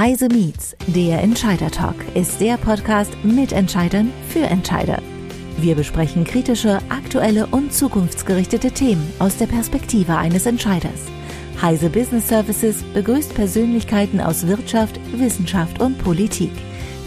Heise Meets, der Entscheider Talk, ist der Podcast mit Entscheidern für Entscheider. Wir besprechen kritische, aktuelle und zukunftsgerichtete Themen aus der Perspektive eines Entscheiders. Heise Business Services begrüßt Persönlichkeiten aus Wirtschaft, Wissenschaft und Politik.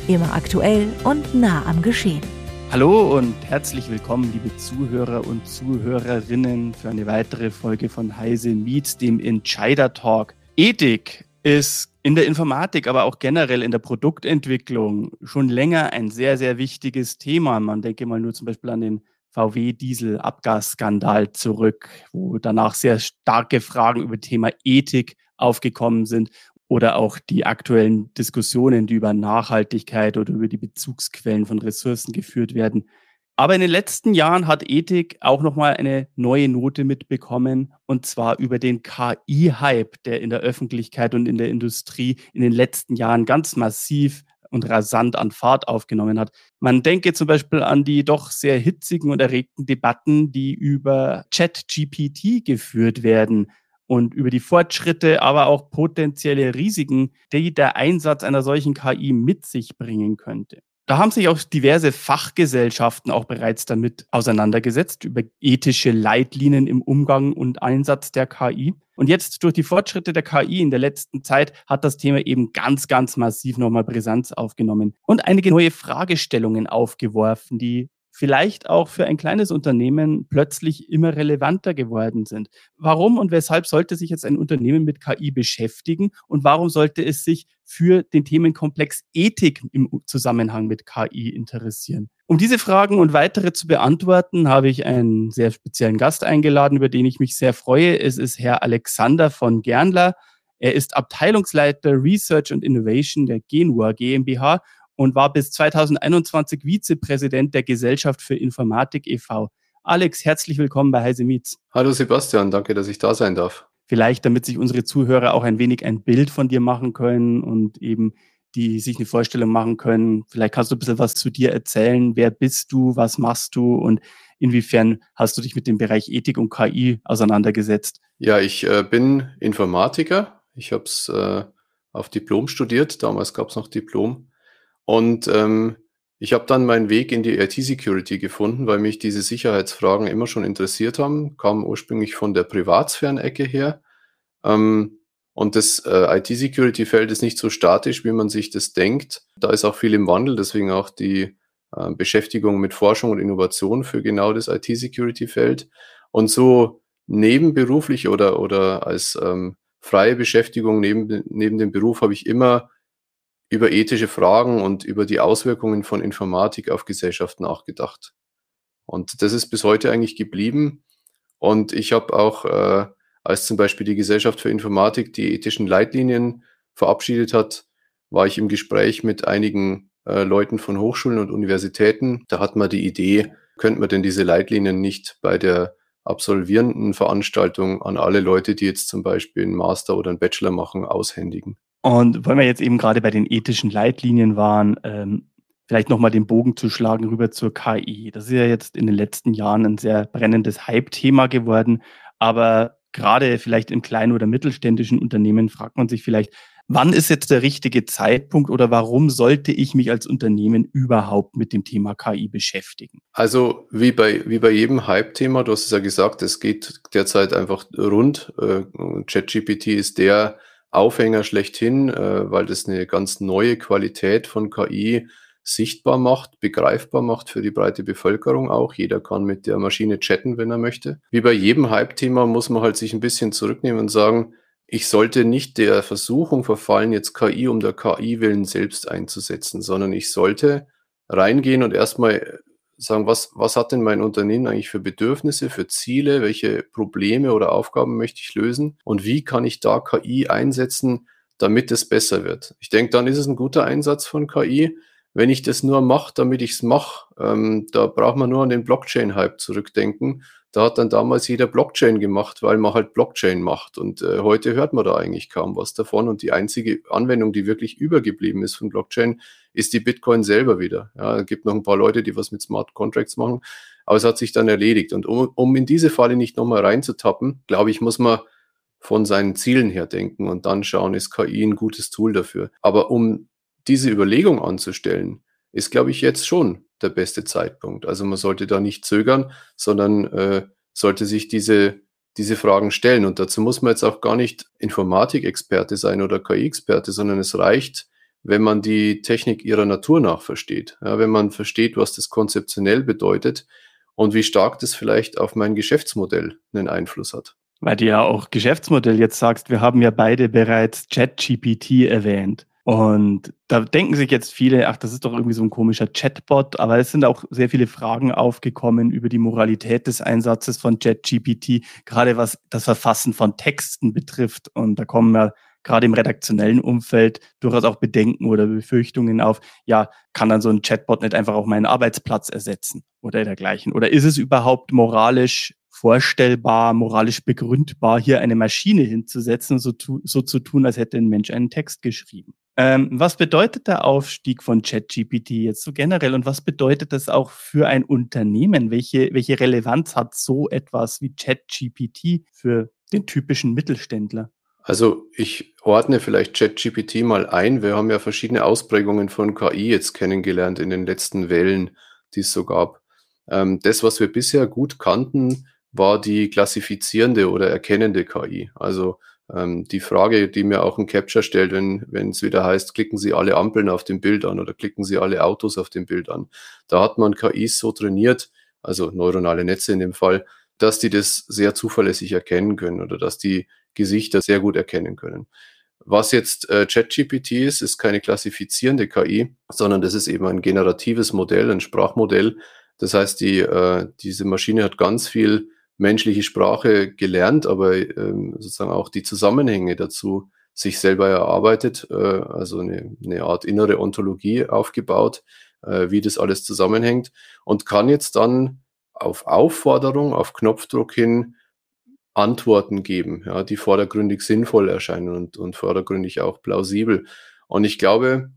Immer aktuell und nah am Geschehen. Hallo und herzlich willkommen, liebe Zuhörer und Zuhörerinnen, für eine weitere Folge von Heise Meets, dem Entscheider Talk. Ethik ist in der Informatik, aber auch generell in der Produktentwicklung schon länger ein sehr, sehr wichtiges Thema. Man denke mal nur zum Beispiel an den VW-Diesel-Abgasskandal zurück, wo danach sehr starke Fragen über Thema Ethik aufgekommen sind oder auch die aktuellen Diskussionen, die über Nachhaltigkeit oder über die Bezugsquellen von Ressourcen geführt werden, aber in den letzten Jahren hat Ethik auch nochmal eine neue Note mitbekommen, und zwar über den KI-Hype, der in der Öffentlichkeit und in der Industrie in den letzten Jahren ganz massiv und rasant an Fahrt aufgenommen hat. Man denke zum Beispiel an die doch sehr hitzigen und erregten Debatten, die über ChatGPT geführt werden und über die Fortschritte, aber auch potenzielle Risiken, die der Einsatz einer solchen KI mit sich bringen könnte. Da haben sich auch diverse Fachgesellschaften auch bereits damit auseinandergesetzt, über ethische Leitlinien im Umgang und Einsatz der KI. Und jetzt durch die Fortschritte der KI in der letzten Zeit hat das Thema eben ganz, ganz massiv nochmal Brisanz aufgenommen und einige neue Fragestellungen aufgeworfen, die vielleicht auch für ein kleines Unternehmen plötzlich immer relevanter geworden sind. Warum und weshalb sollte sich jetzt ein Unternehmen mit KI beschäftigen und warum sollte es sich für den Themenkomplex Ethik im Zusammenhang mit KI interessieren? Um diese Fragen und weitere zu beantworten, habe ich einen sehr speziellen Gast eingeladen, über den ich mich sehr freue. Es ist Herr Alexander von Gernler. Er ist Abteilungsleiter Research and Innovation der Genua GmbH und war bis 2021 Vizepräsident der Gesellschaft für Informatik e.V. Alex, herzlich willkommen bei Heise Meets. Hallo Sebastian, danke, dass ich da sein darf. Vielleicht, damit sich unsere Zuhörer auch ein wenig ein Bild von dir machen können und eben die sich eine Vorstellung machen können. Vielleicht kannst du ein bisschen was zu dir erzählen. Wer bist du? Was machst du? Und inwiefern hast du dich mit dem Bereich Ethik und KI auseinandergesetzt? Ja, ich äh, bin Informatiker. Ich habe es äh, auf Diplom studiert. Damals gab es noch Diplom. Und ähm, ich habe dann meinen Weg in die IT-Security gefunden, weil mich diese Sicherheitsfragen immer schon interessiert haben, kam ursprünglich von der Privatsphären-Ecke her. Ähm, und das äh, IT-Security-Feld ist nicht so statisch, wie man sich das denkt. Da ist auch viel im Wandel, deswegen auch die äh, Beschäftigung mit Forschung und Innovation für genau das IT-Security-Feld. Und so nebenberuflich oder, oder als ähm, freie Beschäftigung neben, neben dem Beruf habe ich immer über ethische Fragen und über die Auswirkungen von Informatik auf Gesellschaft nachgedacht. Und das ist bis heute eigentlich geblieben. Und ich habe auch, äh, als zum Beispiel die Gesellschaft für Informatik die ethischen Leitlinien verabschiedet hat, war ich im Gespräch mit einigen äh, Leuten von Hochschulen und Universitäten. Da hat man die Idee, könnte man denn diese Leitlinien nicht bei der absolvierenden Veranstaltung an alle Leute, die jetzt zum Beispiel einen Master oder einen Bachelor machen, aushändigen. Und weil wir jetzt eben gerade bei den ethischen Leitlinien waren, ähm, vielleicht nochmal den Bogen zu schlagen rüber zur KI. Das ist ja jetzt in den letzten Jahren ein sehr brennendes Hype-Thema geworden. Aber gerade vielleicht im kleinen oder mittelständischen Unternehmen fragt man sich vielleicht, wann ist jetzt der richtige Zeitpunkt oder warum sollte ich mich als Unternehmen überhaupt mit dem Thema KI beschäftigen? Also wie bei, wie bei jedem Hype-Thema, du hast es ja gesagt, es geht derzeit einfach rund. Äh, ChatGPT ist der Aufhänger schlechthin, äh, weil das eine ganz neue Qualität von KI sichtbar macht, begreifbar macht für die breite Bevölkerung auch. Jeder kann mit der Maschine chatten, wenn er möchte. Wie bei jedem Hype-Thema muss man halt sich ein bisschen zurücknehmen und sagen, ich sollte nicht der Versuchung verfallen, jetzt KI um der KI willen selbst einzusetzen, sondern ich sollte reingehen und erstmal sagen, was, was hat denn mein Unternehmen eigentlich für Bedürfnisse, für Ziele, welche Probleme oder Aufgaben möchte ich lösen und wie kann ich da KI einsetzen, damit es besser wird. Ich denke, dann ist es ein guter Einsatz von KI. Wenn ich das nur mache, damit ich es mache, ähm, da braucht man nur an den Blockchain-Hype zurückdenken. Da hat dann damals jeder Blockchain gemacht, weil man halt Blockchain macht. Und äh, heute hört man da eigentlich kaum was davon. Und die einzige Anwendung, die wirklich übergeblieben ist von Blockchain, ist die Bitcoin selber wieder. Ja, es gibt noch ein paar Leute, die was mit Smart Contracts machen, aber es hat sich dann erledigt. Und um, um in diese Falle nicht nochmal reinzutappen, glaube ich, muss man von seinen Zielen her denken und dann schauen, ist KI ein gutes Tool dafür. Aber um diese Überlegung anzustellen, ist, glaube ich, jetzt schon der beste Zeitpunkt. Also man sollte da nicht zögern, sondern äh, sollte sich diese, diese Fragen stellen. Und dazu muss man jetzt auch gar nicht Informatikexperte sein oder KI-Experte, sondern es reicht, wenn man die Technik ihrer Natur nach versteht. Ja, wenn man versteht, was das konzeptionell bedeutet und wie stark das vielleicht auf mein Geschäftsmodell einen Einfluss hat. Weil du ja auch Geschäftsmodell jetzt sagst, wir haben ja beide bereits ChatGPT erwähnt. Und da denken sich jetzt viele, ach, das ist doch irgendwie so ein komischer Chatbot, aber es sind auch sehr viele Fragen aufgekommen über die Moralität des Einsatzes von ChatGPT, gerade was das Verfassen von Texten betrifft. Und da kommen ja gerade im redaktionellen Umfeld durchaus auch Bedenken oder Befürchtungen auf, ja, kann dann so ein Chatbot nicht einfach auch meinen Arbeitsplatz ersetzen oder dergleichen? Oder ist es überhaupt moralisch vorstellbar, moralisch begründbar, hier eine Maschine hinzusetzen, so, so zu tun, als hätte ein Mensch einen Text geschrieben? Ähm, was bedeutet der Aufstieg von ChatGPT jetzt so generell und was bedeutet das auch für ein Unternehmen? Welche, welche Relevanz hat so etwas wie ChatGPT für den typischen Mittelständler? Also ich ordne vielleicht ChatGPT mal ein. Wir haben ja verschiedene Ausprägungen von KI jetzt kennengelernt in den letzten Wellen, die es so gab. Ähm, das, was wir bisher gut kannten, war die klassifizierende oder erkennende KI. Also ähm, die Frage, die mir auch ein Capture stellt, wenn wenn es wieder heißt, klicken Sie alle Ampeln auf dem Bild an oder klicken Sie alle Autos auf dem Bild an. Da hat man KIs so trainiert, also neuronale Netze in dem Fall, dass die das sehr zuverlässig erkennen können oder dass die Gesichter sehr gut erkennen können. Was jetzt äh, ChatGPT ist, ist keine klassifizierende KI, sondern das ist eben ein generatives Modell, ein Sprachmodell. Das heißt, die, äh, diese Maschine hat ganz viel menschliche Sprache gelernt, aber ähm, sozusagen auch die Zusammenhänge dazu sich selber erarbeitet, äh, also eine, eine Art innere Ontologie aufgebaut, äh, wie das alles zusammenhängt und kann jetzt dann auf Aufforderung, auf Knopfdruck hin Antworten geben, ja, die vordergründig sinnvoll erscheinen und, und vordergründig auch plausibel. Und ich glaube,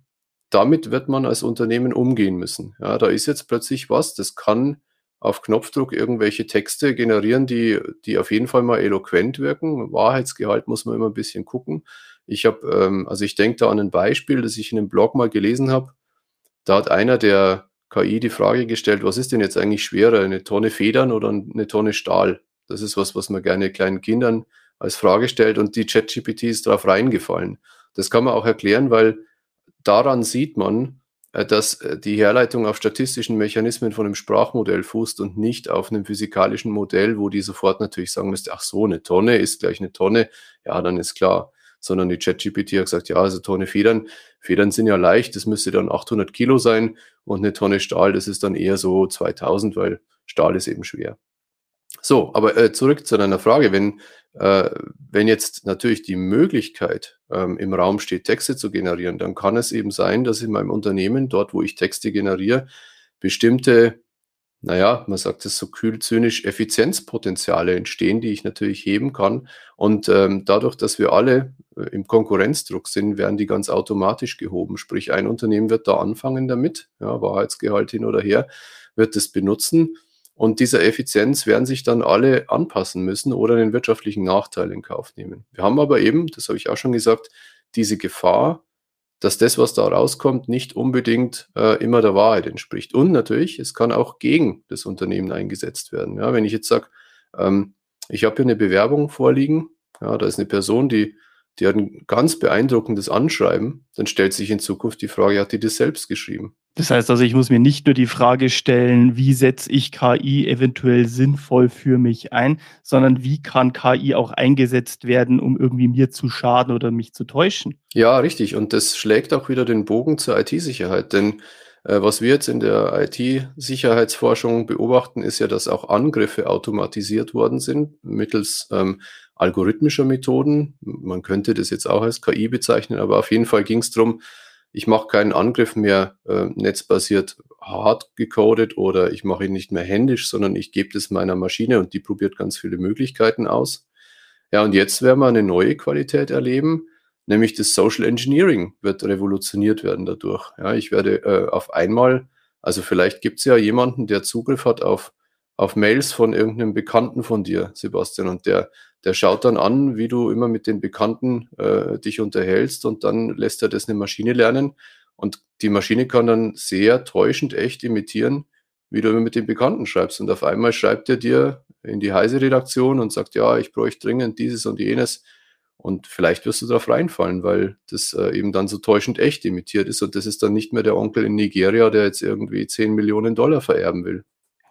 damit wird man als Unternehmen umgehen müssen. Ja, da ist jetzt plötzlich was, das kann auf Knopfdruck irgendwelche Texte generieren, die, die auf jeden Fall mal eloquent wirken. Wahrheitsgehalt muss man immer ein bisschen gucken. Ich habe, ähm, also ich denke da an ein Beispiel, das ich in einem Blog mal gelesen habe. Da hat einer der KI die Frage gestellt, was ist denn jetzt eigentlich schwerer, eine Tonne Federn oder eine Tonne Stahl? Das ist was, was man gerne kleinen Kindern als Frage stellt und die ChatGPT ist darauf reingefallen. Das kann man auch erklären, weil daran sieht man, dass äh, die Herleitung auf statistischen Mechanismen von einem Sprachmodell fußt und nicht auf einem physikalischen Modell, wo die sofort natürlich sagen müsste, ach so, eine Tonne ist gleich eine Tonne, ja, dann ist klar. Sondern die ChatGPT hat gesagt, ja, also Tonne Federn, Federn sind ja leicht, das müsste dann 800 Kilo sein und eine Tonne Stahl, das ist dann eher so 2000, weil Stahl ist eben schwer. So, aber äh, zurück zu deiner Frage. Wenn, äh, wenn jetzt natürlich die Möglichkeit ähm, im Raum steht, Texte zu generieren, dann kann es eben sein, dass in meinem Unternehmen, dort wo ich Texte generiere, bestimmte, naja, man sagt es so kühl zynisch, Effizienzpotenziale entstehen, die ich natürlich heben kann. Und ähm, dadurch, dass wir alle äh, im Konkurrenzdruck sind, werden die ganz automatisch gehoben. Sprich, ein Unternehmen wird da anfangen damit, ja, Wahrheitsgehalt hin oder her, wird es benutzen und dieser Effizienz werden sich dann alle anpassen müssen oder den wirtschaftlichen Nachteil in Kauf nehmen. Wir haben aber eben, das habe ich auch schon gesagt, diese Gefahr, dass das, was da rauskommt, nicht unbedingt äh, immer der Wahrheit entspricht. Und natürlich, es kann auch gegen das Unternehmen eingesetzt werden. Ja, wenn ich jetzt sage, ähm, ich habe hier eine Bewerbung vorliegen, ja, da ist eine Person, die, die hat ein ganz beeindruckendes Anschreiben, dann stellt sich in Zukunft die Frage, hat die das selbst geschrieben? Das heißt also, ich muss mir nicht nur die Frage stellen, wie setze ich KI eventuell sinnvoll für mich ein, sondern wie kann KI auch eingesetzt werden, um irgendwie mir zu schaden oder mich zu täuschen. Ja, richtig. Und das schlägt auch wieder den Bogen zur IT-Sicherheit. Denn äh, was wir jetzt in der IT-Sicherheitsforschung beobachten, ist ja, dass auch Angriffe automatisiert worden sind mittels ähm, algorithmischer Methoden. Man könnte das jetzt auch als KI bezeichnen, aber auf jeden Fall ging es darum, ich mache keinen Angriff mehr äh, netzbasiert hart gecodet oder ich mache ihn nicht mehr händisch, sondern ich gebe das meiner Maschine und die probiert ganz viele Möglichkeiten aus. Ja, und jetzt werden wir eine neue Qualität erleben, nämlich das Social Engineering wird revolutioniert werden dadurch. Ja, ich werde äh, auf einmal, also vielleicht gibt es ja jemanden, der Zugriff hat auf, auf Mails von irgendeinem Bekannten von dir, Sebastian, und der der schaut dann an, wie du immer mit den Bekannten äh, dich unterhältst und dann lässt er das eine Maschine lernen und die Maschine kann dann sehr täuschend echt imitieren, wie du immer mit den Bekannten schreibst. Und auf einmal schreibt er dir in die Heise-Redaktion und sagt, ja, ich bräuchte dringend dieses und jenes. Und vielleicht wirst du darauf reinfallen, weil das äh, eben dann so täuschend echt imitiert ist. Und das ist dann nicht mehr der Onkel in Nigeria, der jetzt irgendwie 10 Millionen Dollar vererben will.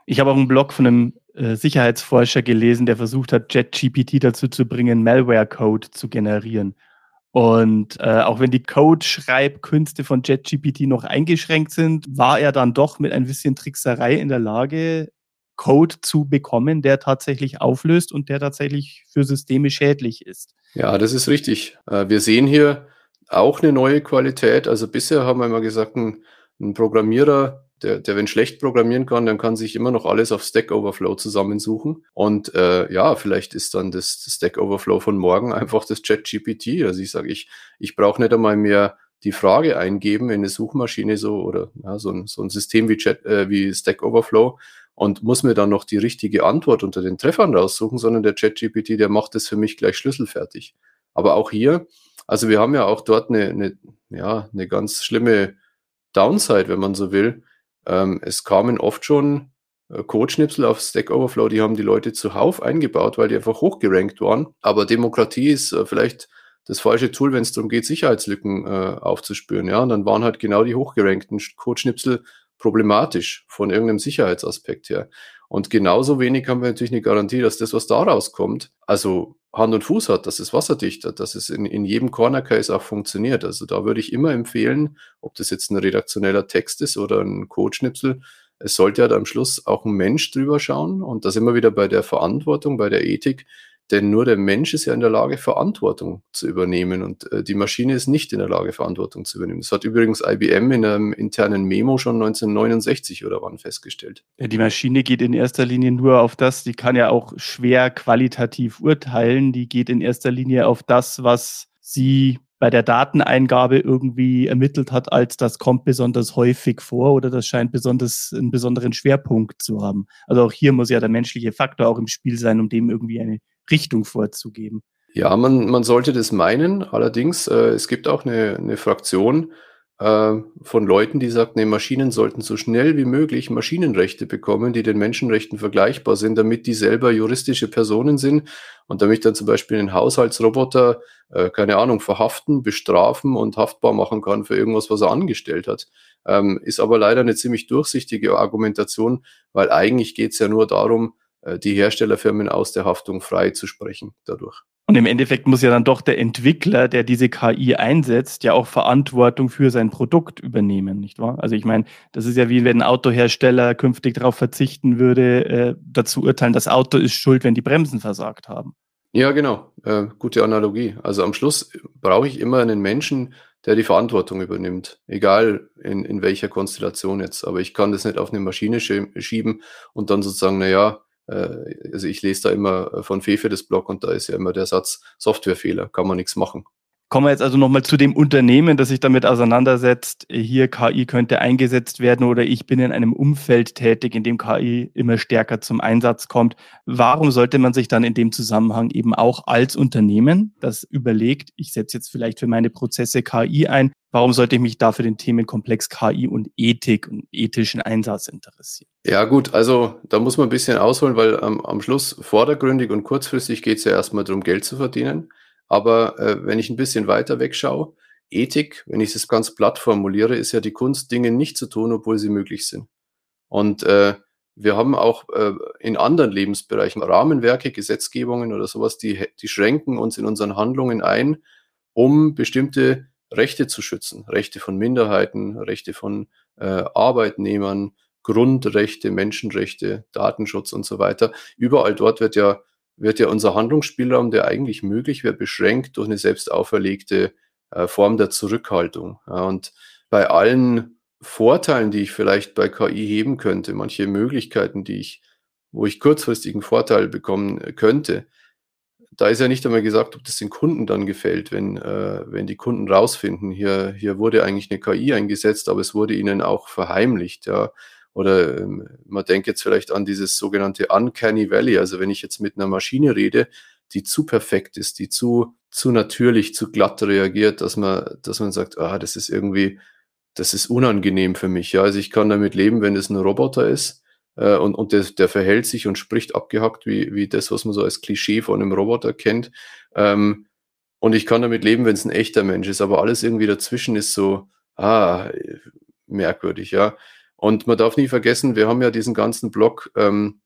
Ich habe auch einen Blog von einem äh, Sicherheitsforscher gelesen, der versucht hat, JetGPT dazu zu bringen, Malware-Code zu generieren. Und äh, auch wenn die Code-Schreibkünste von JetGPT noch eingeschränkt sind, war er dann doch mit ein bisschen Trickserei in der Lage, Code zu bekommen, der tatsächlich auflöst und der tatsächlich für Systeme schädlich ist. Ja, das ist richtig. Äh, wir sehen hier auch eine neue Qualität. Also bisher haben wir immer gesagt, ein, ein Programmierer der, der, wenn schlecht programmieren kann, dann kann sich immer noch alles auf Stack Overflow zusammensuchen. Und äh, ja, vielleicht ist dann das, Stack Overflow von morgen einfach das Chat GPT. Also ich sage, ich, ich brauche nicht einmal mehr die Frage eingeben in eine Suchmaschine so oder ja, so, ein, so ein System wie, Chat, äh, wie Stack Overflow und muss mir dann noch die richtige Antwort unter den Treffern raussuchen, sondern der Chat GPT, der macht das für mich gleich schlüsselfertig. Aber auch hier, also wir haben ja auch dort eine, eine, ja, eine ganz schlimme Downside, wenn man so will ähm, es kamen oft schon äh, Codeschnipsel auf Stack Overflow, die haben die Leute zuhauf eingebaut, weil die einfach hochgerankt waren. Aber Demokratie ist äh, vielleicht das falsche Tool, wenn es darum geht, Sicherheitslücken äh, aufzuspüren. Ja, und dann waren halt genau die hochgerankten Codeschnipsel problematisch von irgendeinem Sicherheitsaspekt her. Und genauso wenig haben wir natürlich eine Garantie, dass das, was da rauskommt, also Hand und Fuß hat, dass es wasserdicht hat, dass es in, in jedem Corner Case auch funktioniert. Also da würde ich immer empfehlen, ob das jetzt ein redaktioneller Text ist oder ein Codeschnipsel, es sollte halt am Schluss auch ein Mensch drüber schauen. Und da sind wir wieder bei der Verantwortung, bei der Ethik. Denn nur der Mensch ist ja in der Lage, Verantwortung zu übernehmen und äh, die Maschine ist nicht in der Lage, Verantwortung zu übernehmen. Das hat übrigens IBM in einem internen Memo schon 1969 oder wann festgestellt. Ja, die Maschine geht in erster Linie nur auf das, die kann ja auch schwer qualitativ urteilen, die geht in erster Linie auf das, was sie bei der Dateneingabe irgendwie ermittelt hat, als das kommt besonders häufig vor oder das scheint besonders einen besonderen Schwerpunkt zu haben. Also auch hier muss ja der menschliche Faktor auch im Spiel sein, um dem irgendwie eine Richtung vorzugeben. Ja, man, man sollte das meinen. Allerdings, äh, es gibt auch eine, eine Fraktion äh, von Leuten, die sagt, nee, Maschinen sollten so schnell wie möglich Maschinenrechte bekommen, die den Menschenrechten vergleichbar sind, damit die selber juristische Personen sind und damit dann zum Beispiel ein Haushaltsroboter, äh, keine Ahnung, verhaften, bestrafen und haftbar machen kann für irgendwas, was er angestellt hat. Ähm, ist aber leider eine ziemlich durchsichtige Argumentation, weil eigentlich geht es ja nur darum, die Herstellerfirmen aus der Haftung frei zu sprechen dadurch. Und im Endeffekt muss ja dann doch der Entwickler, der diese KI einsetzt, ja auch Verantwortung für sein Produkt übernehmen, nicht wahr? Also ich meine, das ist ja wie wenn ein Autohersteller künftig darauf verzichten würde, äh, dazu urteilen, das Auto ist schuld, wenn die Bremsen versagt haben. Ja, genau. Äh, gute Analogie. Also am Schluss brauche ich immer einen Menschen, der die Verantwortung übernimmt, egal in, in welcher Konstellation jetzt. Aber ich kann das nicht auf eine Maschine schieben und dann sozusagen, naja, äh, also ich lese da immer äh, von Fefe das Blog und da ist ja immer der Satz Softwarefehler, kann man nichts machen. Kommen wir jetzt also nochmal zu dem Unternehmen, das sich damit auseinandersetzt. Hier KI könnte eingesetzt werden oder ich bin in einem Umfeld tätig, in dem KI immer stärker zum Einsatz kommt. Warum sollte man sich dann in dem Zusammenhang eben auch als Unternehmen, das überlegt, ich setze jetzt vielleicht für meine Prozesse KI ein, warum sollte ich mich da für den Themenkomplex KI und Ethik und ethischen Einsatz interessieren? Ja gut, also da muss man ein bisschen ausholen, weil ähm, am Schluss vordergründig und kurzfristig geht es ja erstmal darum, Geld zu verdienen. Aber äh, wenn ich ein bisschen weiter wegschaue, Ethik, wenn ich es ganz platt formuliere, ist ja die Kunst, Dinge nicht zu tun, obwohl sie möglich sind. Und äh, wir haben auch äh, in anderen Lebensbereichen Rahmenwerke, Gesetzgebungen oder sowas, die, die schränken uns in unseren Handlungen ein, um bestimmte Rechte zu schützen. Rechte von Minderheiten, Rechte von äh, Arbeitnehmern, Grundrechte, Menschenrechte, Datenschutz und so weiter. Überall dort wird ja wird ja unser Handlungsspielraum, der eigentlich möglich wäre, beschränkt durch eine selbst auferlegte äh, Form der Zurückhaltung. Und bei allen Vorteilen, die ich vielleicht bei KI heben könnte, manche Möglichkeiten, die ich, wo ich kurzfristigen Vorteil bekommen könnte, da ist ja nicht einmal gesagt, ob das den Kunden dann gefällt, wenn, äh, wenn die Kunden rausfinden, hier, hier wurde eigentlich eine KI eingesetzt, aber es wurde ihnen auch verheimlicht. Ja. Oder ähm, man denkt jetzt vielleicht an dieses sogenannte Uncanny Valley. Also wenn ich jetzt mit einer Maschine rede, die zu perfekt ist, die zu, zu natürlich, zu glatt reagiert, dass man, dass man sagt, ah, das ist irgendwie, das ist unangenehm für mich. Ja, also ich kann damit leben, wenn es ein Roboter ist äh, und, und der, der verhält sich und spricht abgehackt wie, wie das, was man so als Klischee von einem Roboter kennt. Ähm, und ich kann damit leben, wenn es ein echter Mensch ist, aber alles irgendwie dazwischen ist so, ah, merkwürdig, ja. Und man darf nie vergessen, wir haben ja diesen ganzen Block ähm,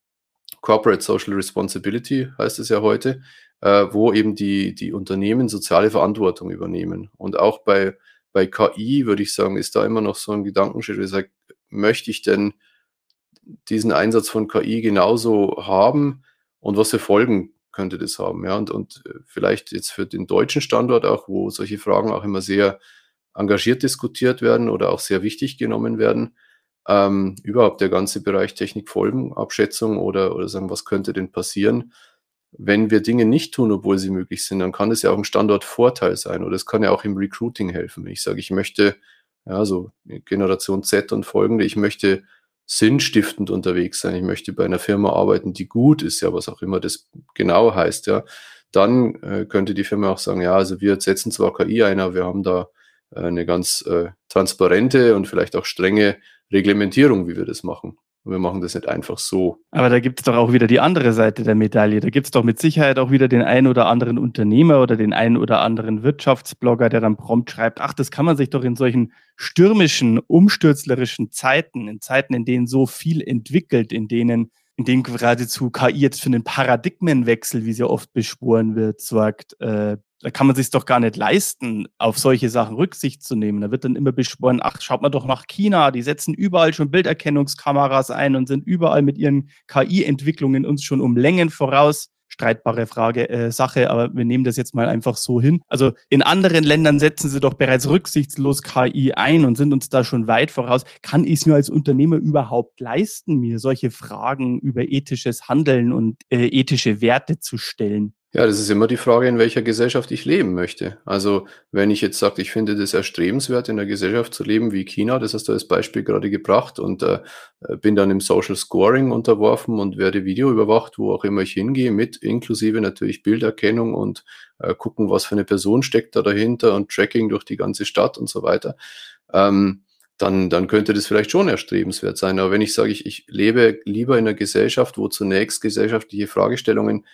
Corporate Social Responsibility, heißt es ja heute, äh, wo eben die, die Unternehmen soziale Verantwortung übernehmen. Und auch bei, bei KI, würde ich sagen, ist da immer noch so ein Gedankenschritt, wo ich sage, möchte ich denn diesen Einsatz von KI genauso haben und was für Folgen könnte das haben? Ja, und, und äh, vielleicht jetzt für den deutschen Standort auch, wo solche Fragen auch immer sehr engagiert diskutiert werden oder auch sehr wichtig genommen werden. Ähm, überhaupt der ganze Bereich Technikfolgenabschätzung oder, oder sagen, was könnte denn passieren, wenn wir Dinge nicht tun, obwohl sie möglich sind, dann kann das ja auch ein Standortvorteil sein oder es kann ja auch im Recruiting helfen. Ich sage, ich möchte, ja, so Generation Z und folgende, ich möchte sinnstiftend unterwegs sein, ich möchte bei einer Firma arbeiten, die gut ist, ja, was auch immer das genau heißt, ja, dann äh, könnte die Firma auch sagen, ja, also wir setzen zwar KI ein, aber wir haben da äh, eine ganz äh, transparente und vielleicht auch strenge Reglementierung, wie wir das machen. Und wir machen das nicht einfach so. Aber da gibt es doch auch wieder die andere Seite der Medaille. Da gibt es doch mit Sicherheit auch wieder den einen oder anderen Unternehmer oder den einen oder anderen Wirtschaftsblogger, der dann prompt schreibt, ach, das kann man sich doch in solchen stürmischen, umstürzlerischen Zeiten, in Zeiten, in denen so viel entwickelt, in denen in dem geradezu KI jetzt für einen Paradigmenwechsel, wie sie oft beschworen wird, sorgt, äh, da kann man sich doch gar nicht leisten, auf solche Sachen Rücksicht zu nehmen. Da wird dann immer beschworen, ach, schaut mal doch nach China, die setzen überall schon Bilderkennungskameras ein und sind überall mit ihren KI-Entwicklungen uns schon um Längen voraus. Streitbare Frage, äh, Sache, aber wir nehmen das jetzt mal einfach so hin. Also in anderen Ländern setzen sie doch bereits rücksichtslos KI ein und sind uns da schon weit voraus. Kann ich es mir als Unternehmer überhaupt leisten, mir solche Fragen über ethisches Handeln und äh, ethische Werte zu stellen? Ja, das ist immer die Frage, in welcher Gesellschaft ich leben möchte. Also wenn ich jetzt sage, ich finde das erstrebenswert, in einer Gesellschaft zu leben wie China, das hast du als Beispiel gerade gebracht, und äh, bin dann im Social Scoring unterworfen und werde Video überwacht, wo auch immer ich hingehe, mit inklusive natürlich Bilderkennung und äh, gucken, was für eine Person steckt da dahinter und Tracking durch die ganze Stadt und so weiter. Ähm, dann, dann könnte das vielleicht schon erstrebenswert sein. Aber wenn ich sage, ich, ich lebe lieber in einer Gesellschaft, wo zunächst gesellschaftliche Fragestellungen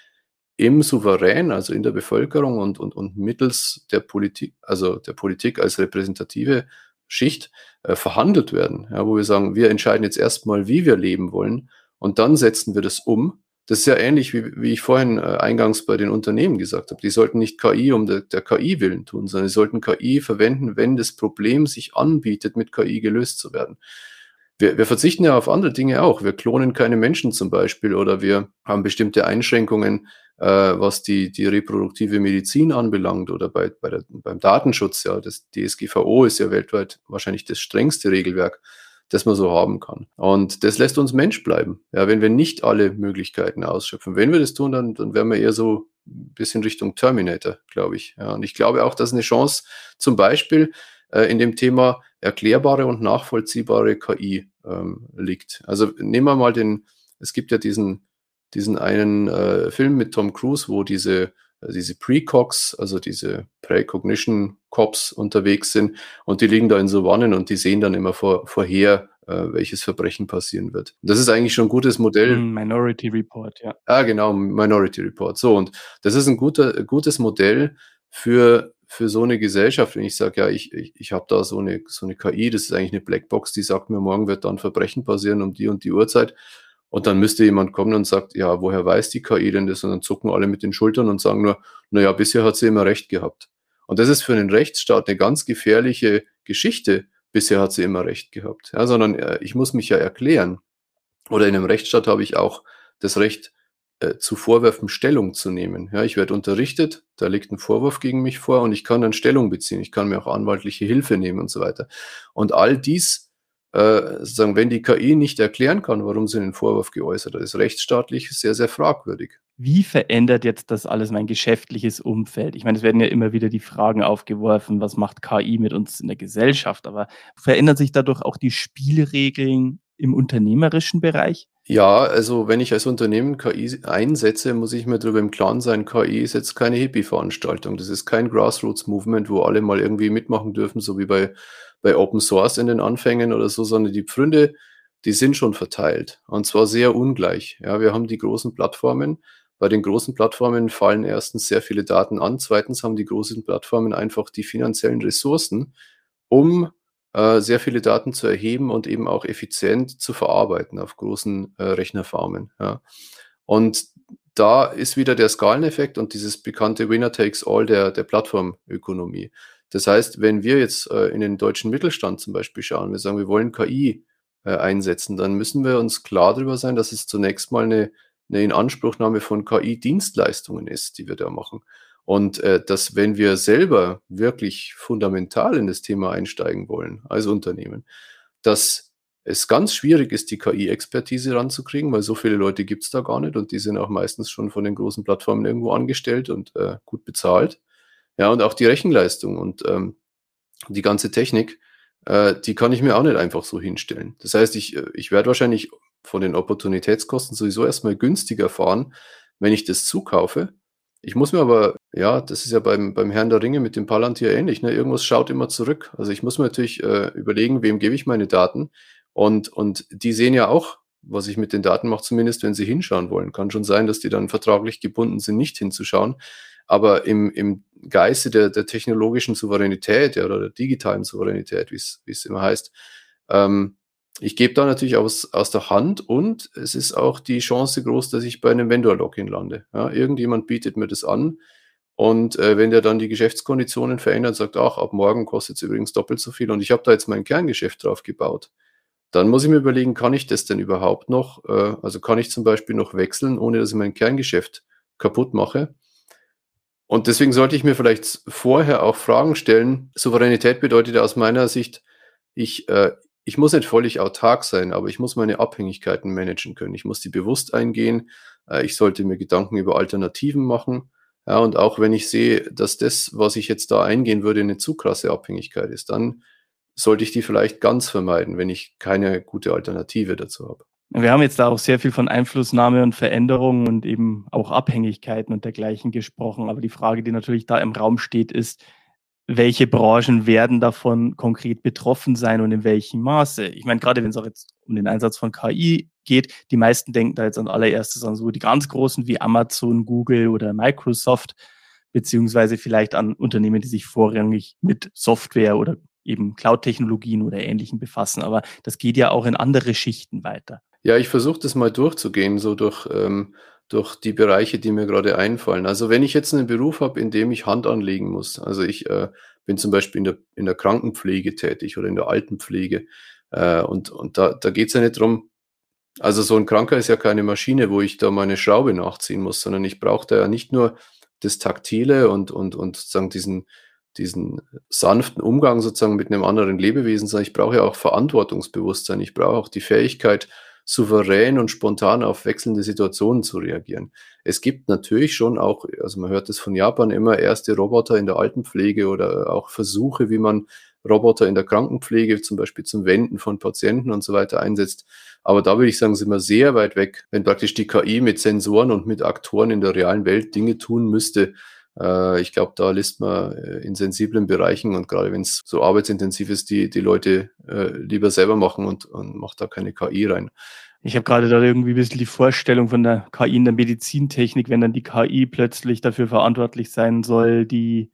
im Souverän, also in der Bevölkerung und, und, und mittels der Politik, also der Politik als repräsentative Schicht äh, verhandelt werden, ja, wo wir sagen, wir entscheiden jetzt erstmal, wie wir leben wollen und dann setzen wir das um. Das ist ja ähnlich, wie, wie ich vorhin äh, eingangs bei den Unternehmen gesagt habe. Die sollten nicht KI um der, der KI willen tun, sondern sie sollten KI verwenden, wenn das Problem sich anbietet, mit KI gelöst zu werden. Wir, wir verzichten ja auf andere Dinge auch. Wir klonen keine Menschen zum Beispiel oder wir haben bestimmte Einschränkungen äh, was die, die reproduktive Medizin anbelangt oder bei, bei der, beim Datenschutz, ja, das DSGVO ist ja weltweit wahrscheinlich das strengste Regelwerk, das man so haben kann. Und das lässt uns Mensch bleiben, ja, wenn wir nicht alle Möglichkeiten ausschöpfen. Wenn wir das tun, dann, dann wären wir eher so ein bisschen Richtung Terminator, glaube ich. Ja, und ich glaube auch, dass eine Chance zum Beispiel äh, in dem Thema erklärbare und nachvollziehbare KI ähm, liegt. Also nehmen wir mal den, es gibt ja diesen diesen einen äh, Film mit Tom Cruise, wo diese, äh, diese Precogs, also diese Precognition Cops unterwegs sind und die liegen da in so Wannen und die sehen dann immer vor, vorher, äh, welches Verbrechen passieren wird. Das ist eigentlich schon ein gutes Modell. Hm, Minority Report, ja. Ah, genau, Minority Report. So, und das ist ein guter, gutes Modell für für so eine Gesellschaft, wenn ich sage, ja, ich, ich, ich habe da so eine, so eine KI, das ist eigentlich eine Blackbox, die sagt mir, morgen wird dann Verbrechen passieren um die und die Uhrzeit. Und dann müsste jemand kommen und sagt, ja, woher weiß die KI denn das? Und dann zucken alle mit den Schultern und sagen nur, naja, bisher hat sie immer recht gehabt. Und das ist für einen Rechtsstaat eine ganz gefährliche Geschichte. Bisher hat sie immer recht gehabt. Ja, sondern äh, ich muss mich ja erklären. Oder in einem Rechtsstaat habe ich auch das Recht, äh, zu Vorwürfen Stellung zu nehmen. Ja, ich werde unterrichtet, da liegt ein Vorwurf gegen mich vor und ich kann dann Stellung beziehen. Ich kann mir auch anwaltliche Hilfe nehmen und so weiter. Und all dies äh, sagen, wenn die KI nicht erklären kann, warum sie den Vorwurf geäußert hat, ist rechtsstaatlich sehr, sehr fragwürdig. Wie verändert jetzt das alles mein geschäftliches Umfeld? Ich meine, es werden ja immer wieder die Fragen aufgeworfen, was macht KI mit uns in der Gesellschaft? Aber verändern sich dadurch auch die Spielregeln im unternehmerischen Bereich? Ja, also wenn ich als Unternehmen KI einsetze, muss ich mir darüber im Klaren sein, KI ist jetzt keine Hippie-Veranstaltung. Das ist kein Grassroots-Movement, wo alle mal irgendwie mitmachen dürfen, so wie bei, bei Open Source in den Anfängen oder so, sondern die Pfründe, die sind schon verteilt und zwar sehr ungleich. Ja, wir haben die großen Plattformen. Bei den großen Plattformen fallen erstens sehr viele Daten an. Zweitens haben die großen Plattformen einfach die finanziellen Ressourcen, um äh, sehr viele Daten zu erheben und eben auch effizient zu verarbeiten auf großen äh, Rechnerfarmen. Ja. Und da ist wieder der Skaleneffekt und dieses bekannte Winner takes all der, der Plattformökonomie. Das heißt, wenn wir jetzt äh, in den deutschen Mittelstand zum Beispiel schauen, wir sagen, wir wollen KI äh, einsetzen, dann müssen wir uns klar darüber sein, dass es zunächst mal eine, eine Inanspruchnahme von KI-Dienstleistungen ist, die wir da machen. Und äh, dass, wenn wir selber wirklich fundamental in das Thema einsteigen wollen als Unternehmen, dass es ganz schwierig ist, die KI-Expertise ranzukriegen, weil so viele Leute gibt es da gar nicht und die sind auch meistens schon von den großen Plattformen irgendwo angestellt und äh, gut bezahlt. Ja, und auch die Rechenleistung und ähm, die ganze Technik, äh, die kann ich mir auch nicht einfach so hinstellen. Das heißt, ich, äh, ich werde wahrscheinlich von den Opportunitätskosten sowieso erstmal günstiger fahren, wenn ich das zukaufe ich muss mir aber, ja, das ist ja beim, beim Herrn der Ringe mit dem Palantir ähnlich, ne? irgendwas schaut immer zurück. Also ich muss mir natürlich äh, überlegen, wem gebe ich meine Daten. Und, und die sehen ja auch, was ich mit den Daten mache, zumindest wenn sie hinschauen wollen. Kann schon sein, dass die dann vertraglich gebunden sind, nicht hinzuschauen. Aber im, im Geiste der, der technologischen Souveränität ja, oder der digitalen Souveränität, wie es immer heißt, ähm, ich gebe da natürlich aus, aus der Hand und es ist auch die Chance groß, dass ich bei einem Vendor-Login lande. Ja, irgendjemand bietet mir das an und äh, wenn der dann die Geschäftskonditionen verändert, sagt, ach, ab morgen kostet es übrigens doppelt so viel und ich habe da jetzt mein Kerngeschäft drauf gebaut, dann muss ich mir überlegen, kann ich das denn überhaupt noch? Äh, also kann ich zum Beispiel noch wechseln, ohne dass ich mein Kerngeschäft kaputt mache? Und deswegen sollte ich mir vielleicht vorher auch Fragen stellen. Souveränität bedeutet aus meiner Sicht, ich, äh, ich muss nicht völlig autark sein, aber ich muss meine Abhängigkeiten managen können. Ich muss die bewusst eingehen. Äh, ich sollte mir Gedanken über Alternativen machen. Ja, und auch wenn ich sehe, dass das, was ich jetzt da eingehen würde, eine zu krasse Abhängigkeit ist, dann sollte ich die vielleicht ganz vermeiden, wenn ich keine gute Alternative dazu habe. Wir haben jetzt da auch sehr viel von Einflussnahme und Veränderungen und eben auch Abhängigkeiten und dergleichen gesprochen. Aber die Frage, die natürlich da im Raum steht, ist, welche Branchen werden davon konkret betroffen sein und in welchem Maße. Ich meine, gerade wenn es auch jetzt um den Einsatz von KI geht, die meisten denken da jetzt an allererstes an so die ganz großen wie Amazon, Google oder Microsoft, beziehungsweise vielleicht an Unternehmen, die sich vorrangig mit Software oder eben Cloud-Technologien oder Ähnlichem befassen. Aber das geht ja auch in andere Schichten weiter. Ja, ich versuche das mal durchzugehen, so durch ähm, durch die Bereiche, die mir gerade einfallen. Also wenn ich jetzt einen Beruf habe, in dem ich Hand anlegen muss, also ich äh, bin zum Beispiel in der, in der Krankenpflege tätig oder in der Altenpflege äh, und, und da, da geht es ja nicht drum. also so ein Kranker ist ja keine Maschine, wo ich da meine Schraube nachziehen muss, sondern ich brauche da ja nicht nur das Taktile und, und, und sozusagen diesen, diesen sanften Umgang sozusagen mit einem anderen Lebewesen, sondern ich brauche ja auch Verantwortungsbewusstsein, ich brauche auch die Fähigkeit, souverän und spontan auf wechselnde Situationen zu reagieren. Es gibt natürlich schon auch, also man hört es von Japan immer, erste Roboter in der Altenpflege oder auch Versuche, wie man Roboter in der Krankenpflege, zum Beispiel zum Wenden von Patienten und so weiter einsetzt. Aber da würde ich sagen, sind wir sehr weit weg, wenn praktisch die KI mit Sensoren und mit Aktoren in der realen Welt Dinge tun müsste, äh, ich glaube, da lässt man äh, in sensiblen Bereichen und gerade wenn es so arbeitsintensiv ist, die, die Leute äh, lieber selber machen und, und macht da keine KI rein. Ich habe gerade da irgendwie ein bisschen die Vorstellung von der KI in der Medizintechnik, wenn dann die KI plötzlich dafür verantwortlich sein soll, die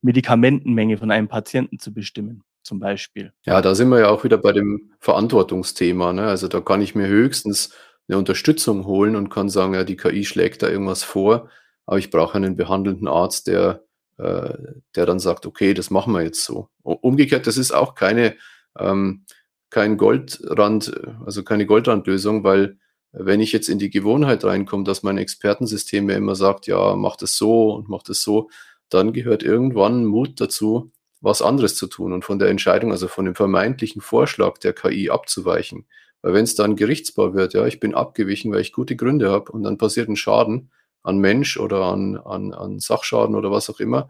Medikamentenmenge von einem Patienten zu bestimmen, zum Beispiel. Ja, da sind wir ja auch wieder bei dem Verantwortungsthema. Ne? Also da kann ich mir höchstens eine Unterstützung holen und kann sagen, ja, die KI schlägt da irgendwas vor aber ich brauche einen behandelnden Arzt, der, äh, der dann sagt, okay, das machen wir jetzt so. Umgekehrt, das ist auch keine, ähm, kein Goldrand, also keine Goldrandlösung, weil wenn ich jetzt in die Gewohnheit reinkomme, dass mein Expertensystem mir immer sagt, ja, mach das so und mach das so, dann gehört irgendwann Mut dazu, was anderes zu tun und von der Entscheidung, also von dem vermeintlichen Vorschlag der KI abzuweichen. Weil wenn es dann gerichtsbar wird, ja, ich bin abgewichen, weil ich gute Gründe habe und dann passiert ein Schaden, an Mensch oder an, an, an Sachschaden oder was auch immer.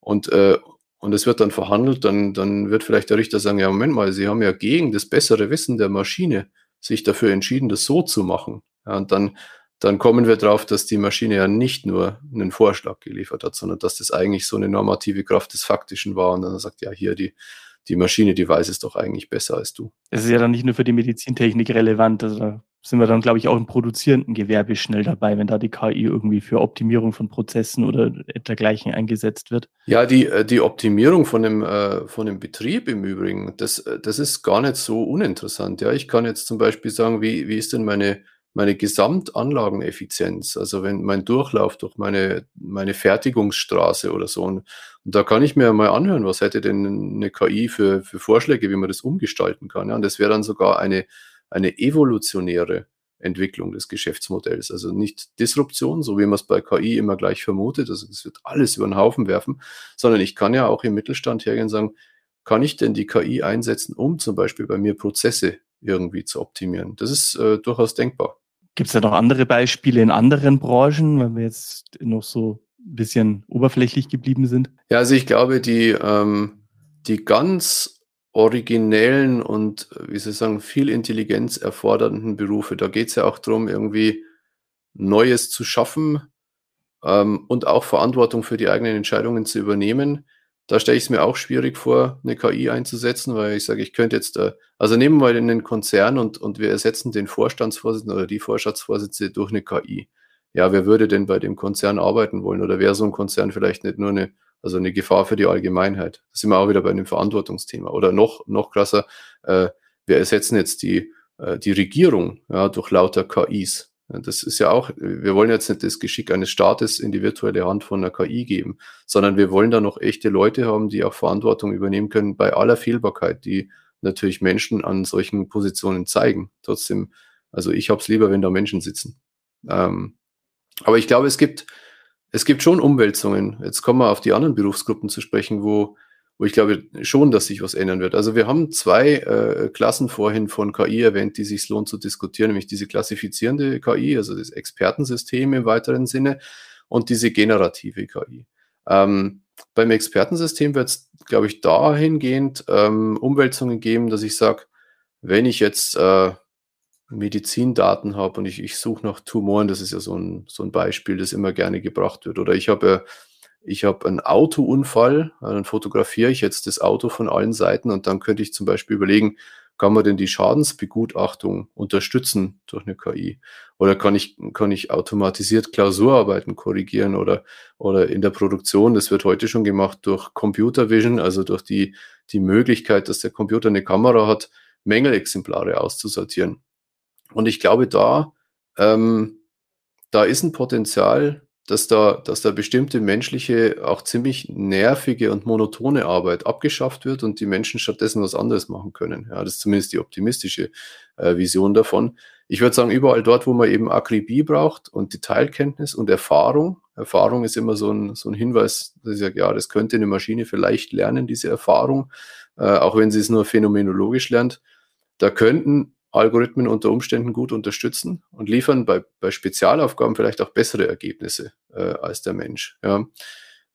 Und, äh, und es wird dann verhandelt, dann, dann wird vielleicht der Richter sagen, ja, Moment mal, Sie haben ja gegen das bessere Wissen der Maschine sich dafür entschieden, das so zu machen. Ja, und dann, dann kommen wir drauf, dass die Maschine ja nicht nur einen Vorschlag geliefert hat, sondern dass das eigentlich so eine normative Kraft des Faktischen war. Und dann sagt, ja, hier die, die Maschine, die weiß es doch eigentlich besser als du. Es ist ja dann nicht nur für die Medizintechnik relevant. Also sind wir dann, glaube ich, auch im produzierenden Gewerbe schnell dabei, wenn da die KI irgendwie für Optimierung von Prozessen oder dergleichen eingesetzt wird. Ja, die, äh, die Optimierung von dem, äh, von dem Betrieb im Übrigen, das, äh, das ist gar nicht so uninteressant. Ja, ich kann jetzt zum Beispiel sagen, wie, wie ist denn meine, meine Gesamtanlageneffizienz? Also wenn mein Durchlauf durch meine, meine Fertigungsstraße oder so. Und, und da kann ich mir mal anhören, was hätte denn eine KI für, für Vorschläge, wie man das umgestalten kann. Ja, und das wäre dann sogar eine, eine evolutionäre Entwicklung des Geschäftsmodells. Also nicht Disruption, so wie man es bei KI immer gleich vermutet, also es wird alles über den Haufen werfen, sondern ich kann ja auch im Mittelstand hergehen und sagen, kann ich denn die KI einsetzen, um zum Beispiel bei mir Prozesse irgendwie zu optimieren? Das ist äh, durchaus denkbar. Gibt es da noch andere Beispiele in anderen Branchen, wenn wir jetzt noch so ein bisschen oberflächlich geblieben sind? Ja, also ich glaube, die, ähm, die ganz originellen und, wie ich sagen, viel Intelligenz erfordernden Berufe. Da geht es ja auch darum, irgendwie Neues zu schaffen ähm, und auch Verantwortung für die eigenen Entscheidungen zu übernehmen. Da stelle ich es mir auch schwierig vor, eine KI einzusetzen, weil ich sage, ich könnte jetzt, äh, also nehmen wir mal einen Konzern und, und wir ersetzen den Vorstandsvorsitzenden oder die Vorstandsvorsitzende durch eine KI. Ja, wer würde denn bei dem Konzern arbeiten wollen? Oder wäre so ein Konzern vielleicht nicht nur eine also eine Gefahr für die Allgemeinheit. Da sind wir auch wieder bei einem Verantwortungsthema. Oder noch, noch krasser, äh, wir ersetzen jetzt die, äh, die Regierung ja, durch lauter KIs. Das ist ja auch, wir wollen jetzt nicht das Geschick eines Staates in die virtuelle Hand von einer KI geben, sondern wir wollen da noch echte Leute haben, die auch Verantwortung übernehmen können bei aller Fehlbarkeit, die natürlich Menschen an solchen Positionen zeigen. Trotzdem, also ich habe es lieber, wenn da Menschen sitzen. Ähm, aber ich glaube, es gibt, es gibt schon Umwälzungen. Jetzt kommen wir auf die anderen Berufsgruppen zu sprechen, wo, wo ich glaube schon, dass sich was ändern wird. Also wir haben zwei äh, Klassen vorhin von KI erwähnt, die sich lohnt zu diskutieren, nämlich diese klassifizierende KI, also das Expertensystem im weiteren Sinne und diese generative KI. Ähm, beim Expertensystem wird es, glaube ich, dahingehend ähm, Umwälzungen geben, dass ich sage, wenn ich jetzt äh, Medizindaten habe und ich, ich suche nach Tumoren, das ist ja so ein, so ein Beispiel, das immer gerne gebracht wird. Oder ich habe ich habe einen Autounfall, dann fotografiere ich jetzt das Auto von allen Seiten und dann könnte ich zum Beispiel überlegen, kann man denn die Schadensbegutachtung unterstützen durch eine KI? Oder kann ich, kann ich automatisiert Klausurarbeiten korrigieren oder, oder in der Produktion, das wird heute schon gemacht durch Computer Vision, also durch die, die Möglichkeit, dass der Computer eine Kamera hat, Mängelexemplare auszusortieren. Und ich glaube, da, ähm, da ist ein Potenzial, dass da, dass da bestimmte menschliche, auch ziemlich nervige und monotone Arbeit abgeschafft wird und die Menschen stattdessen was anderes machen können. Ja, das ist zumindest die optimistische äh, Vision davon. Ich würde sagen, überall dort, wo man eben Akribie braucht und Detailkenntnis und Erfahrung. Erfahrung ist immer so ein, so ein Hinweis, dass ich sage, ja, das könnte eine Maschine vielleicht lernen, diese Erfahrung, äh, auch wenn sie es nur phänomenologisch lernt. Da könnten Algorithmen unter Umständen gut unterstützen und liefern bei, bei Spezialaufgaben vielleicht auch bessere Ergebnisse äh, als der Mensch. Ja.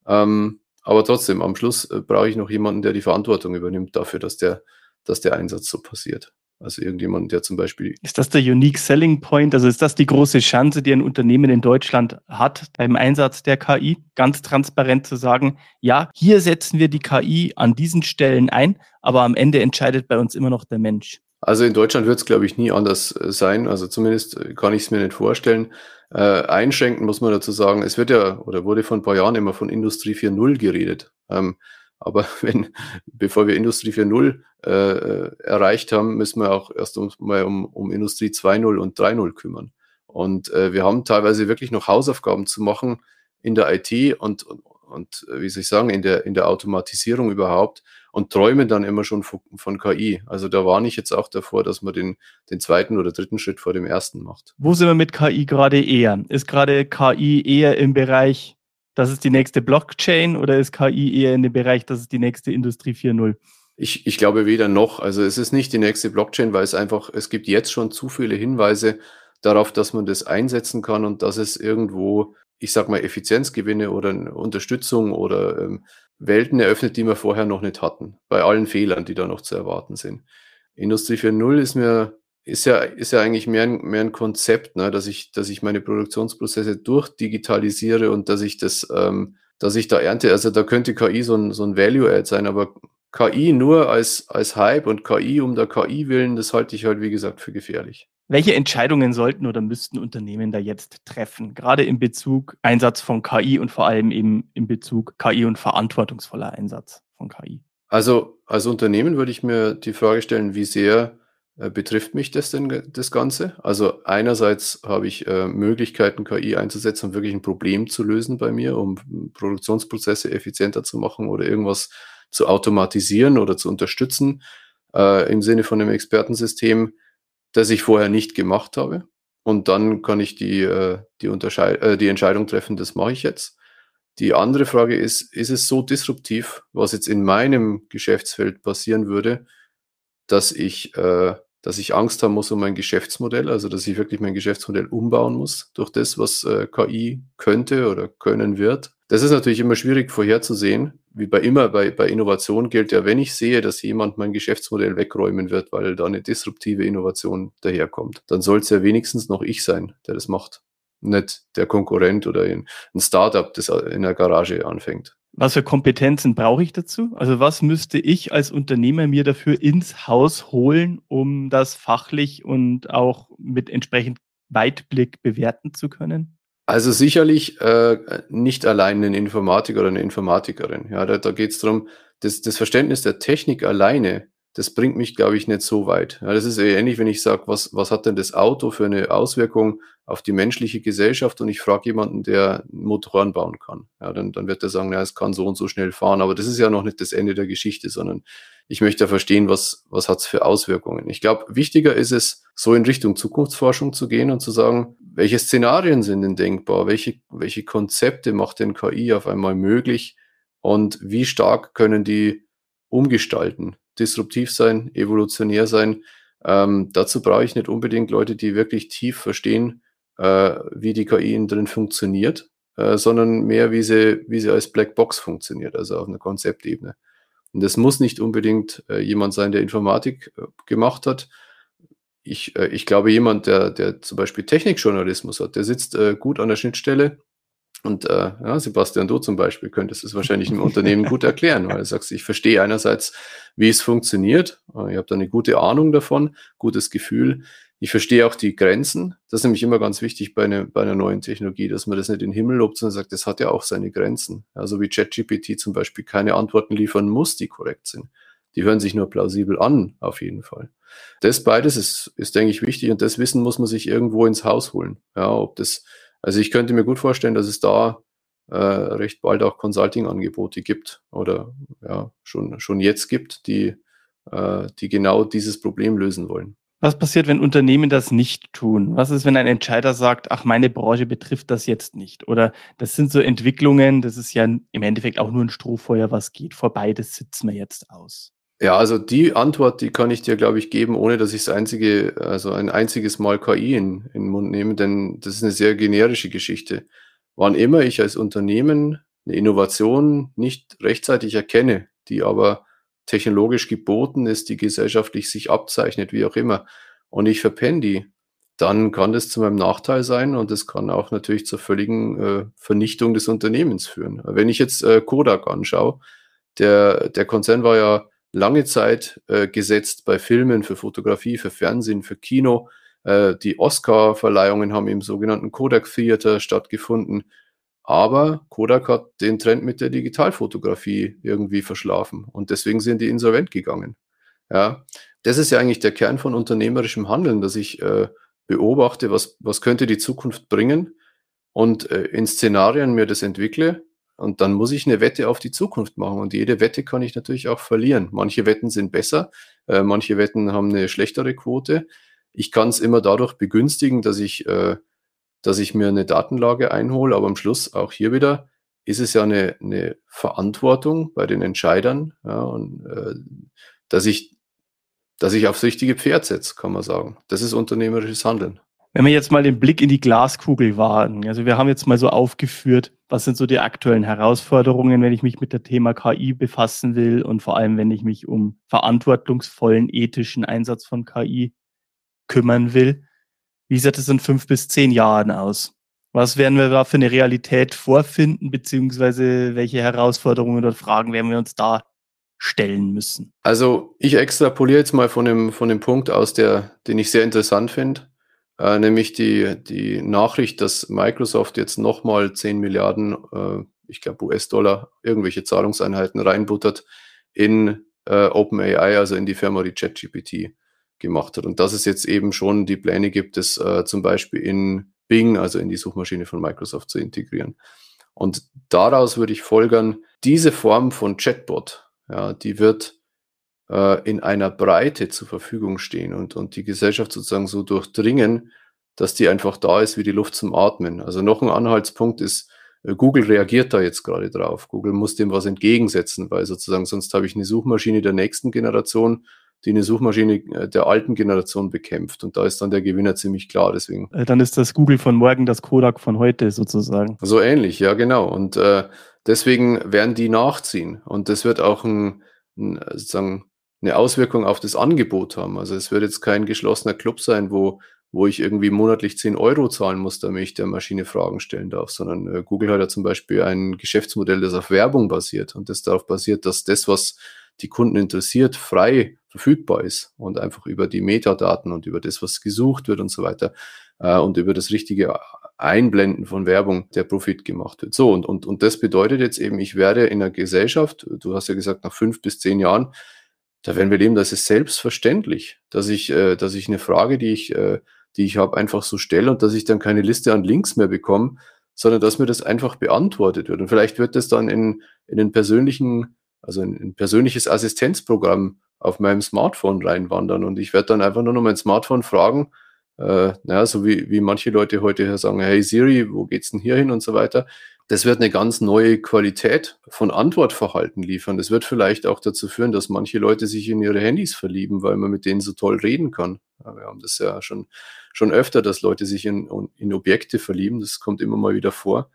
Ähm, aber trotzdem, am Schluss äh, brauche ich noch jemanden, der die Verantwortung übernimmt dafür, dass der, dass der Einsatz so passiert. Also irgendjemand, der zum Beispiel. Ist das der Unique Selling Point? Also ist das die große Chance, die ein Unternehmen in Deutschland hat beim Einsatz der KI? Ganz transparent zu sagen, ja, hier setzen wir die KI an diesen Stellen ein, aber am Ende entscheidet bei uns immer noch der Mensch. Also in Deutschland wird es, glaube ich, nie anders äh, sein. Also zumindest äh, kann ich es mir nicht vorstellen. Äh, einschränken muss man dazu sagen, es wird ja oder wurde vor ein paar Jahren immer von Industrie 4.0 geredet. Ähm, aber wenn, bevor wir Industrie 4.0 äh, äh, erreicht haben, müssen wir auch erst mal um, um Industrie 2.0 und 3.0 kümmern. Und äh, wir haben teilweise wirklich noch Hausaufgaben zu machen in der IT und, und, und wie soll ich sagen, in der, in der Automatisierung überhaupt, und träumen dann immer schon von, von, KI. Also da warne ich jetzt auch davor, dass man den, den zweiten oder dritten Schritt vor dem ersten macht. Wo sind wir mit KI gerade eher? Ist gerade KI eher im Bereich, das ist die nächste Blockchain oder ist KI eher in dem Bereich, das ist die nächste Industrie 4.0? Ich, ich glaube weder noch. Also es ist nicht die nächste Blockchain, weil es einfach, es gibt jetzt schon zu viele Hinweise darauf, dass man das einsetzen kann und dass es irgendwo, ich sag mal, Effizienzgewinne oder Unterstützung oder ähm, Welten eröffnet, die wir vorher noch nicht hatten, bei allen Fehlern, die da noch zu erwarten sind. Industrie 4.0 ist mir, ist ja, ist ja eigentlich mehr ein, mehr ein Konzept, ne? dass, ich, dass ich meine Produktionsprozesse durchdigitalisiere und dass ich das, ähm, dass ich da ernte. Also da könnte KI so ein, so ein Value-Add sein, aber KI nur als, als Hype und KI um der KI willen, das halte ich halt, wie gesagt, für gefährlich. Welche Entscheidungen sollten oder müssten Unternehmen da jetzt treffen, gerade in Bezug Einsatz von KI und vor allem eben in Bezug KI und verantwortungsvoller Einsatz von KI? Also als Unternehmen würde ich mir die Frage stellen, wie sehr äh, betrifft mich das denn das Ganze? Also einerseits habe ich äh, Möglichkeiten, KI einzusetzen, um wirklich ein Problem zu lösen bei mir, um Produktionsprozesse effizienter zu machen oder irgendwas zu automatisieren oder zu unterstützen äh, im Sinne von einem Expertensystem das ich vorher nicht gemacht habe. Und dann kann ich die, äh, die, Unterscheid äh, die Entscheidung treffen, das mache ich jetzt. Die andere Frage ist, ist es so disruptiv, was jetzt in meinem Geschäftsfeld passieren würde, dass ich, äh, dass ich Angst haben muss um mein Geschäftsmodell, also dass ich wirklich mein Geschäftsmodell umbauen muss durch das, was äh, KI könnte oder können wird. Das ist natürlich immer schwierig vorherzusehen. Wie bei immer bei, bei Innovation gilt ja, wenn ich sehe, dass jemand mein Geschäftsmodell wegräumen wird, weil da eine disruptive Innovation daherkommt, dann soll es ja wenigstens noch ich sein, der das macht. Nicht der Konkurrent oder ein Startup, das in der Garage anfängt. Was für Kompetenzen brauche ich dazu? Also was müsste ich als Unternehmer mir dafür ins Haus holen, um das fachlich und auch mit entsprechend Weitblick bewerten zu können? Also sicherlich äh, nicht allein ein Informatiker oder eine Informatikerin. Ja, da, da geht es darum, das, das Verständnis der Technik alleine, das bringt mich, glaube ich, nicht so weit. Ja, das ist ähnlich, wenn ich sage, was, was hat denn das Auto für eine Auswirkung auf die menschliche Gesellschaft und ich frage jemanden, der Motoren bauen kann. Ja, dann, dann wird er sagen, ja, es kann so und so schnell fahren. Aber das ist ja noch nicht das Ende der Geschichte, sondern ich möchte verstehen, was, was hat es für Auswirkungen. Ich glaube, wichtiger ist es, so in Richtung Zukunftsforschung zu gehen und zu sagen, welche Szenarien sind denn denkbar? Welche, welche Konzepte macht denn KI auf einmal möglich? Und wie stark können die umgestalten? Disruptiv sein, evolutionär sein? Ähm, dazu brauche ich nicht unbedingt Leute, die wirklich tief verstehen, äh, wie die KI innen drin funktioniert, äh, sondern mehr, wie sie, wie sie als Blackbox funktioniert, also auf einer Konzeptebene. Und das muss nicht unbedingt äh, jemand sein, der Informatik äh, gemacht hat. Ich, äh, ich glaube, jemand, der, der zum Beispiel Technikjournalismus hat, der sitzt äh, gut an der Schnittstelle. Und äh, ja, Sebastian, du zum Beispiel könntest es wahrscheinlich im Unternehmen gut erklären, weil du sagst, ich verstehe einerseits, wie es funktioniert. Äh, ich habe da eine gute Ahnung davon, gutes Gefühl. Ich verstehe auch die Grenzen. Das ist nämlich immer ganz wichtig bei, eine, bei einer neuen Technologie, dass man das nicht in den Himmel lobt, sondern sagt, das hat ja auch seine Grenzen. Also wie ChatGPT zum Beispiel keine Antworten liefern muss, die korrekt sind. Die hören sich nur plausibel an, auf jeden Fall. Das beides ist, ist denke ich, wichtig und das Wissen muss man sich irgendwo ins Haus holen. Ja, ob das, also ich könnte mir gut vorstellen, dass es da äh, recht bald auch Consulting-Angebote gibt oder ja, schon, schon jetzt gibt, die, äh, die genau dieses Problem lösen wollen. Was passiert, wenn Unternehmen das nicht tun? Was ist, wenn ein Entscheider sagt, ach, meine Branche betrifft das jetzt nicht? Oder das sind so Entwicklungen, das ist ja im Endeffekt auch nur ein Strohfeuer, was geht vorbei, das sitzen wir jetzt aus. Ja, also die Antwort, die kann ich dir, glaube ich, geben, ohne dass ich das einzige, also ein einziges Mal KI in, in den Mund nehme, denn das ist eine sehr generische Geschichte. Wann immer ich als Unternehmen eine Innovation nicht rechtzeitig erkenne, die aber technologisch geboten ist, die gesellschaftlich sich abzeichnet, wie auch immer, und ich verpenne die, dann kann das zu meinem Nachteil sein und es kann auch natürlich zur völligen äh, Vernichtung des Unternehmens führen. Wenn ich jetzt äh, Kodak anschaue, der, der Konzern war ja lange Zeit äh, gesetzt bei Filmen, für Fotografie, für Fernsehen, für Kino. Äh, die Oscar-Verleihungen haben im sogenannten Kodak Theater stattgefunden. Aber Kodak hat den Trend mit der Digitalfotografie irgendwie verschlafen und deswegen sind die insolvent gegangen. Ja, das ist ja eigentlich der Kern von unternehmerischem Handeln, dass ich äh, beobachte, was, was könnte die Zukunft bringen und äh, in Szenarien mir das entwickle und dann muss ich eine Wette auf die Zukunft machen und jede Wette kann ich natürlich auch verlieren. Manche Wetten sind besser, äh, manche Wetten haben eine schlechtere Quote. Ich kann es immer dadurch begünstigen, dass ich äh, dass ich mir eine Datenlage einhole, aber am Schluss auch hier wieder ist es ja eine, eine Verantwortung bei den Entscheidern, ja, und, äh, dass ich, dass ich aufs richtige Pferd setze, kann man sagen. Das ist unternehmerisches Handeln. Wenn wir jetzt mal den Blick in die Glaskugel wagen, also wir haben jetzt mal so aufgeführt, was sind so die aktuellen Herausforderungen, wenn ich mich mit dem Thema KI befassen will und vor allem, wenn ich mich um verantwortungsvollen ethischen Einsatz von KI kümmern will. Wie sieht es in fünf bis zehn Jahren aus? Was werden wir da für eine Realität vorfinden, beziehungsweise welche Herausforderungen oder Fragen werden wir uns da stellen müssen? Also ich extrapoliere jetzt mal von dem, von dem Punkt aus, der, den ich sehr interessant finde, äh, nämlich die, die Nachricht, dass Microsoft jetzt nochmal 10 Milliarden, äh, ich glaube US-Dollar, irgendwelche Zahlungseinheiten reinbuttert in äh, OpenAI, also in die Firma, die ChatGPT gemacht hat. Und dass es jetzt eben schon die Pläne gibt, es äh, zum Beispiel in Bing, also in die Suchmaschine von Microsoft zu integrieren. Und daraus würde ich folgern, diese Form von Chatbot, ja, die wird äh, in einer Breite zur Verfügung stehen und, und die Gesellschaft sozusagen so durchdringen, dass die einfach da ist wie die Luft zum Atmen. Also noch ein Anhaltspunkt ist, äh, Google reagiert da jetzt gerade drauf. Google muss dem was entgegensetzen, weil sozusagen sonst habe ich eine Suchmaschine der nächsten Generation, die eine Suchmaschine äh, der alten Generation bekämpft. Und da ist dann der Gewinner ziemlich klar. Deswegen. Dann ist das Google von morgen das Kodak von heute sozusagen. So ähnlich, ja, genau. Und äh, deswegen werden die nachziehen. Und das wird auch ein, ein, sozusagen eine Auswirkung auf das Angebot haben. Also es wird jetzt kein geschlossener Club sein, wo wo ich irgendwie monatlich 10 Euro zahlen muss, damit ich der Maschine Fragen stellen darf, sondern äh, Google hat ja zum Beispiel ein Geschäftsmodell, das auf Werbung basiert und das darauf basiert, dass das, was die Kunden interessiert, frei verfügbar ist und einfach über die Metadaten und über das, was gesucht wird und so weiter äh, und über das richtige Einblenden von Werbung der Profit gemacht wird. So, und, und, und das bedeutet jetzt eben, ich werde in einer Gesellschaft, du hast ja gesagt, nach fünf bis zehn Jahren, da werden wir leben, das ist selbstverständlich, dass ich, äh, dass ich eine Frage, die ich äh, die ich habe, einfach so stelle und dass ich dann keine Liste an Links mehr bekomme, sondern dass mir das einfach beantwortet wird. Und vielleicht wird das dann in, in den persönlichen, also in ein persönliches Assistenzprogramm auf meinem Smartphone reinwandern und ich werde dann einfach nur noch mein Smartphone fragen, äh, naja, so wie, wie manche Leute heute sagen, hey Siri, wo geht's denn hier hin und so weiter. Das wird eine ganz neue Qualität von Antwortverhalten liefern. Das wird vielleicht auch dazu führen, dass manche Leute sich in ihre Handys verlieben, weil man mit denen so toll reden kann. Wir haben das ja schon, schon öfter, dass Leute sich in, in Objekte verlieben. Das kommt immer mal wieder vor.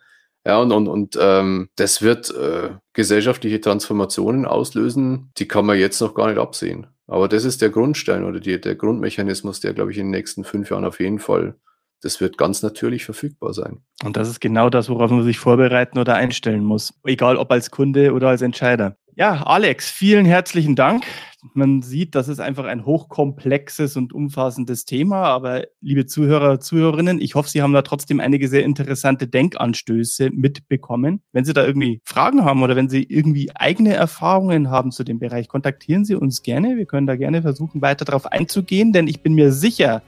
Ja, und, und, und ähm, das wird äh, gesellschaftliche Transformationen auslösen, die kann man jetzt noch gar nicht absehen. Aber das ist der Grundstein oder die, der Grundmechanismus, der, glaube ich, in den nächsten fünf Jahren auf jeden Fall das wird ganz natürlich verfügbar sein. Und das ist genau das, worauf man sich vorbereiten oder einstellen muss. Egal ob als Kunde oder als Entscheider. Ja, Alex, vielen herzlichen Dank. Man sieht, das ist einfach ein hochkomplexes und umfassendes Thema. Aber liebe Zuhörer, Zuhörerinnen, ich hoffe, Sie haben da trotzdem einige sehr interessante Denkanstöße mitbekommen. Wenn Sie da irgendwie Fragen haben oder wenn Sie irgendwie eigene Erfahrungen haben zu dem Bereich, kontaktieren Sie uns gerne. Wir können da gerne versuchen, weiter darauf einzugehen, denn ich bin mir sicher,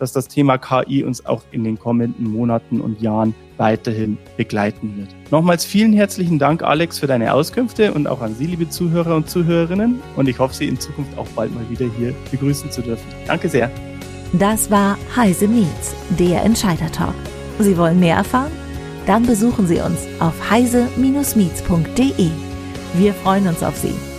dass das Thema KI uns auch in den kommenden Monaten und Jahren weiterhin begleiten wird. Nochmals vielen herzlichen Dank, Alex, für deine Auskünfte und auch an Sie, liebe Zuhörer und Zuhörerinnen. Und ich hoffe, Sie in Zukunft auch bald mal wieder hier begrüßen zu dürfen. Danke sehr. Das war Heise Meets, der Entscheider Talk. Sie wollen mehr erfahren? Dann besuchen Sie uns auf heise-meets.de. Wir freuen uns auf Sie.